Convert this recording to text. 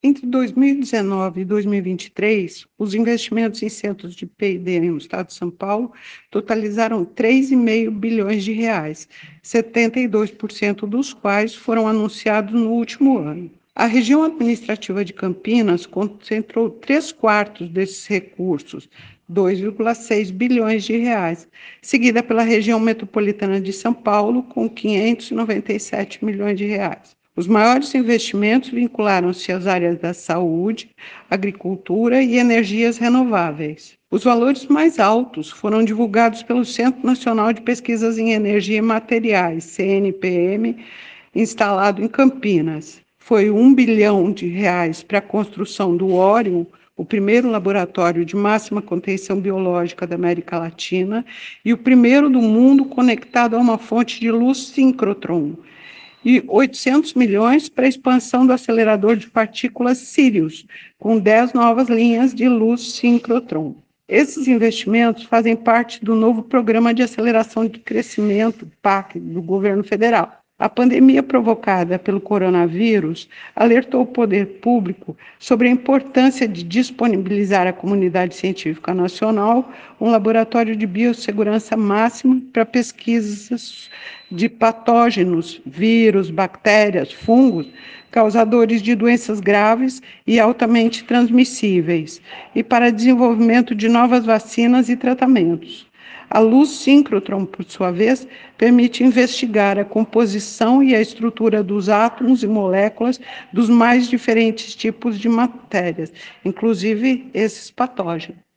Entre 2019 e 2023, os investimentos em centros de P&D no estado de São Paulo totalizaram 3,5 bilhões de reais, 72% dos quais foram anunciados no último ano. A região administrativa de Campinas concentrou três quartos desses recursos, 2,6 bilhões de reais, seguida pela região metropolitana de São Paulo, com 597 milhões de reais. Os maiores investimentos vincularam-se às áreas da saúde, agricultura e energias renováveis. Os valores mais altos foram divulgados pelo Centro Nacional de Pesquisas em Energia e Materiais, CNPM, instalado em Campinas. Foi um bilhão de reais para a construção do Orion, o primeiro laboratório de máxima contenção biológica da América Latina e o primeiro do mundo conectado a uma fonte de luz síncrotron, e 800 milhões para a expansão do acelerador de partículas Sirius, com 10 novas linhas de luz sincrotron. Esses investimentos fazem parte do novo Programa de Aceleração de Crescimento, PAC, do governo federal. A pandemia provocada pelo coronavírus alertou o poder público sobre a importância de disponibilizar à comunidade científica nacional um laboratório de biossegurança máxima para pesquisas de patógenos, vírus, bactérias, fungos, causadores de doenças graves e altamente transmissíveis, e para desenvolvimento de novas vacinas e tratamentos. A luz síncrotron, por sua vez, permite investigar a composição e a estrutura dos átomos e moléculas dos mais diferentes tipos de matérias, inclusive esses patógenos.